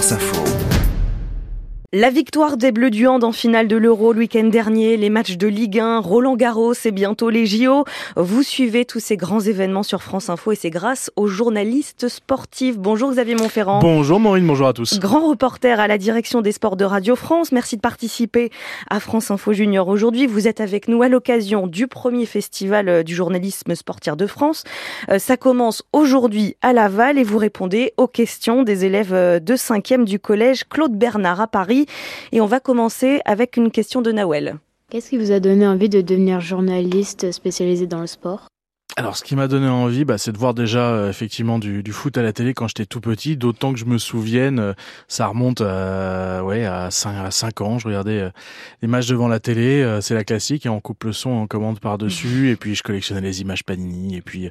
France Info. La victoire des Bleus du Hand en finale de l'Euro le week-end dernier, les matchs de Ligue 1, Roland Garros et bientôt les JO. Vous suivez tous ces grands événements sur France Info et c'est grâce aux journalistes sportifs. Bonjour Xavier Montferrand. Bonjour Maureen, bonjour à tous. Grand reporter à la direction des sports de Radio France. Merci de participer à France Info Junior aujourd'hui. Vous êtes avec nous à l'occasion du premier festival euh, du journalisme sportif de France. Euh, ça commence aujourd'hui à Laval et vous répondez aux questions des élèves euh, de 5e du collège Claude Bernard à Paris. Et on va commencer avec une question de Nawel. Qu'est-ce qui vous a donné envie de devenir journaliste spécialisé dans le sport? Alors, ce qui m'a donné envie, bah, c'est de voir déjà euh, effectivement du, du, foot à la télé quand j'étais tout petit. D'autant que je me souvienne, euh, ça remonte à, ouais, à 5, à 5 ans. Je regardais euh, les matchs devant la télé, c'est la classique, et on coupe le son, on commande par-dessus, et puis je collectionnais les images Panini. Et puis, et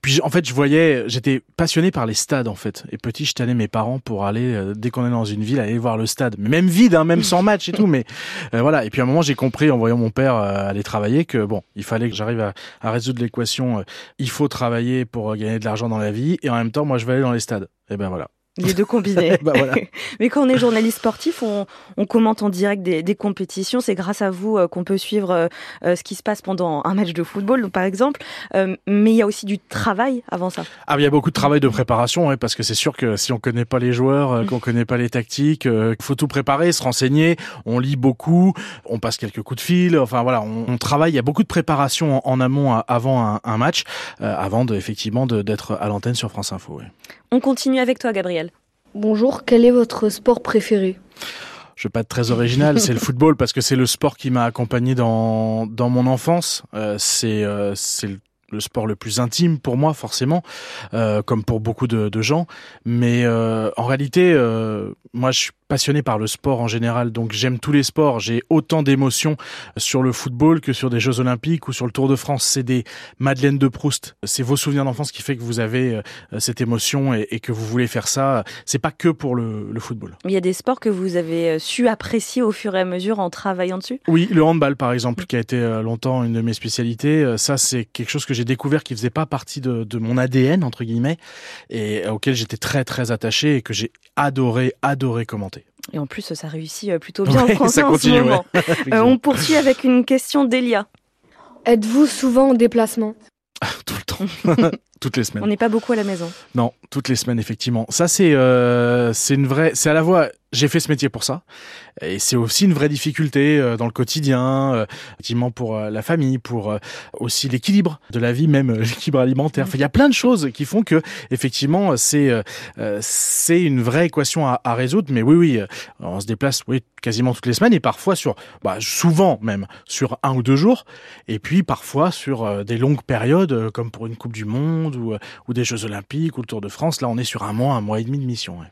puis en fait, je voyais, j'étais passionné par les stades en fait. Et petit, je tenais mes parents pour aller, dès qu'on est dans une ville, aller voir le stade. Mais même vide, hein, même sans match et tout. Mais voilà. Et puis à un moment, j'ai compris en voyant mon père aller travailler que bon, il fallait que j'arrive à, à résoudre l'équation il faut travailler pour gagner de l'argent dans la vie et en même temps, moi, je vais aller dans les stades. Et ben voilà. Les deux combinés. bah voilà. Mais quand on est journaliste sportif, on, on commente en direct des, des compétitions. C'est grâce à vous euh, qu'on peut suivre euh, euh, ce qui se passe pendant un match de football, par exemple. mais il y a aussi du travail avant ça. Ah, il y a beaucoup de travail de préparation, ouais, parce que c'est sûr que si on connaît pas les joueurs, qu'on connaît pas les tactiques, il faut tout préparer, se renseigner. On lit beaucoup, on passe quelques coups de fil. Enfin voilà, on, on travaille. Il y a beaucoup de préparation en, en amont avant un, un match, avant de, effectivement d'être à l'antenne sur France Info. Ouais. On continue avec toi, Gabriel. Bonjour, quel est votre sport préféré? Je vais pas être très original, c'est le football parce que c'est le sport qui m'a accompagné dans dans mon enfance. Euh, c'est euh, le sport le plus intime pour moi forcément, euh, comme pour beaucoup de, gens. Mais en réalité, moi je suis passionné par le sport en général, donc j'aime tous les sports. J'ai autant d'émotions sur le football que sur des Jeux Olympiques ou sur le Tour de France. C'est des Madeleine de Proust. C'est vos souvenirs d'enfance qui fait que vous avez euh, cette émotion et, et, que vous voulez faire ça. C'est pas que pour le, le, football. Il y a des sports que vous avez euh, su apprécier au fur et à mesure en travaillant dessus? Oui, le handball par exemple, qui a été euh, longtemps une de mes spécialités. Ça, c'est quelque chose que j'ai découvert qui faisait pas partie de, de mon ADN entre guillemets et auquel j'étais très très attaché et que j'ai adoré adoré commenter. Et en plus, ça réussit plutôt bien ouais, en français en ce moment. Ouais. euh, on poursuit avec une question d'Elia. Êtes-vous souvent en déplacement Tout le temps. toutes les semaines. On n'est pas beaucoup à la maison. Non, toutes les semaines effectivement. Ça c'est euh, c'est une vraie c'est à la fois j'ai fait ce métier pour ça. Et c'est aussi une vraie difficulté euh, dans le quotidien euh, effectivement pour euh, la famille pour aussi l'équilibre de la vie même l'équilibre alimentaire. Enfin, il y a plein de choses qui font que effectivement c'est c'est une vraie équation à, à, résoudre. Mais oui oui on se déplace oui quasiment toutes les semaines et parfois sur bah, souvent même sur un ou deux jours. Et puis parfois sur des longues périodes comme pour une coupe du monde ou, ou des jeux olympiques ou le tour de France. Là on est sur un mois un mois et demi de mission ouais.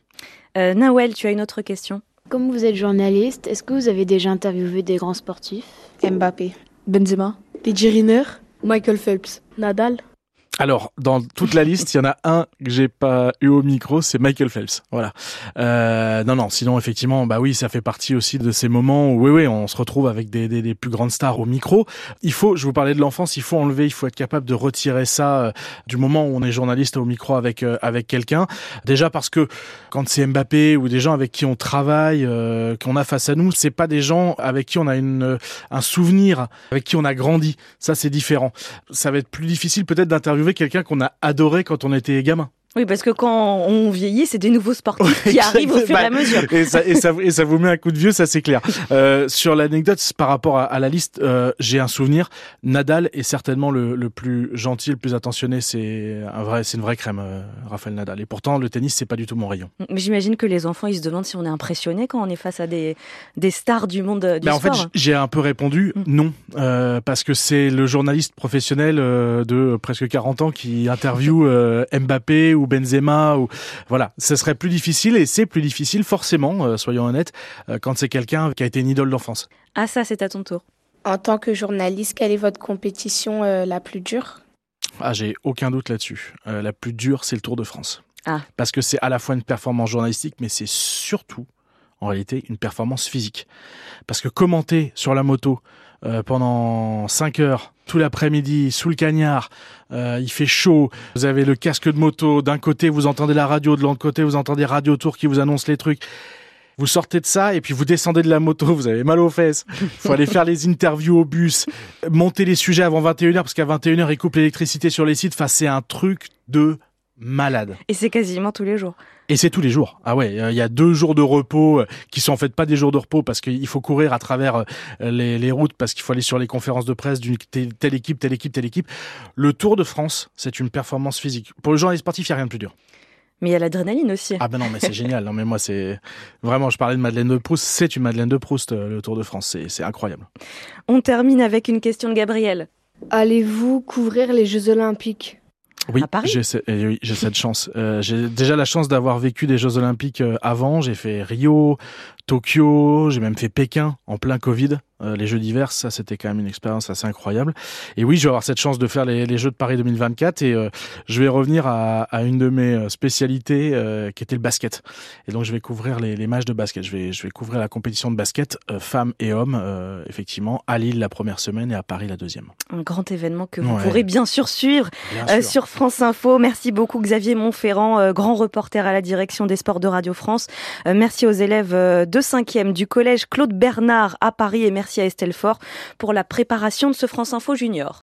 Euh, Nawel, tu as une autre question. Comme vous êtes journaliste, est-ce que vous avez déjà interviewé des grands sportifs? Mbappé, Benzema, PJ Riner, Michael Phelps, Nadal. Alors, dans toute la liste, il y en a un que j'ai pas eu au micro, c'est Michael Phelps. Voilà. Euh, non, non. Sinon, effectivement, bah oui, ça fait partie aussi de ces moments où, oui, oui, on se retrouve avec des, des, des plus grandes stars au micro. Il faut, je vous parlais de l'enfance, il faut enlever, il faut être capable de retirer ça euh, du moment où on est journaliste au micro avec euh, avec quelqu'un. Déjà parce que quand c'est Mbappé ou des gens avec qui on travaille, euh, qu'on a face à nous, c'est pas des gens avec qui on a une un souvenir, avec qui on a grandi. Ça, c'est différent. Ça va être plus difficile peut-être d'interviewer quelqu'un qu'on a adoré quand on était gamin. Oui, parce que quand on vieillit, c'est des nouveaux sportifs qui arrivent au fur et à mesure. Et ça, et ça, et ça vous met un coup de vieux, ça c'est clair. Euh, sur l'anecdote, par rapport à, à la liste, euh, j'ai un souvenir. Nadal est certainement le, le, plus gentil, le plus attentionné. C'est un vrai, c'est une vraie crème, euh, Raphaël Nadal. Et pourtant, le tennis, c'est pas du tout mon rayon. Mais j'imagine que les enfants, ils se demandent si on est impressionné quand on est face à des, des stars du monde du ben, sport. En fait, j'ai un peu répondu mm. non, euh, parce que c'est le journaliste professionnel de presque 40 ans qui interviewe Mbappé ou Benzema ou voilà, ce serait plus difficile et c'est plus difficile forcément, euh, soyons honnêtes, euh, quand c'est quelqu'un qui a été une idole d'enfance. Ah ça, c'est à ton tour. En tant que journaliste, quelle est votre compétition euh, la plus dure? Ah, j'ai aucun doute là-dessus. Euh, la plus dure, c'est le Tour de France. Ah. Parce que c'est à la fois une performance journalistique, mais c'est surtout en réalité une performance physique. Parce que commenter sur la moto euh, pendant 5 heures, tout l'après-midi, sous le cagnard, euh, il fait chaud, vous avez le casque de moto, d'un côté vous entendez la radio, de l'autre côté vous entendez Radio Tour qui vous annonce les trucs. Vous sortez de ça et puis vous descendez de la moto, vous avez mal aux fesses. Faut aller faire les interviews au bus, monter les sujets avant 21h parce qu'à 21h ils coupent l'électricité sur les sites. Enfin, c'est un truc de malade. Et c'est quasiment tous les jours. Et c'est tous les jours. Ah ouais, il y a deux jours de repos euh, qui sont en fait pas des jours de repos parce qu'il faut courir à travers euh, les, les routes parce qu'il faut aller sur les conférences de presse d'une telle équipe, telle équipe, telle équipe. Le Tour de France, c'est une performance physique. Pour le journaliste sportif, il n'y a rien de plus dur. Mais il y a l'adrénaline aussi. Ah ben non, mais c'est génial. Non mais moi c'est vraiment, je parlais de Madeleine de Proust, c'est une Madeleine de Proust euh, le Tour de France, c'est incroyable. On termine avec une question de Gabriel. Allez-vous couvrir les Jeux Olympiques? Oui, à Paris j'ai oui, cette chance. Euh, j'ai déjà la chance d'avoir vécu des Jeux Olympiques euh, avant. J'ai fait Rio, Tokyo, j'ai même fait Pékin en plein Covid. Euh, les Jeux d'hiver, ça c'était quand même une expérience assez incroyable. Et oui, je vais avoir cette chance de faire les, les Jeux de Paris 2024 et euh, je vais revenir à, à, une de mes euh, spécialités euh, qui était le basket. Et donc je vais couvrir les, les, matchs de basket. Je vais, je vais couvrir la compétition de basket femmes et hommes, effectivement, à Lille la première semaine et à Paris la deuxième. Un grand événement que vous ouais. pourrez bien sûr suivre bien sûr. sur France Info. Merci beaucoup Xavier Montferrand, grand reporter à la direction des sports de Radio France. merci aux élèves de 5e du collège Claude Bernard à Paris et merci à Estelle Fort pour la préparation de ce France Info Junior.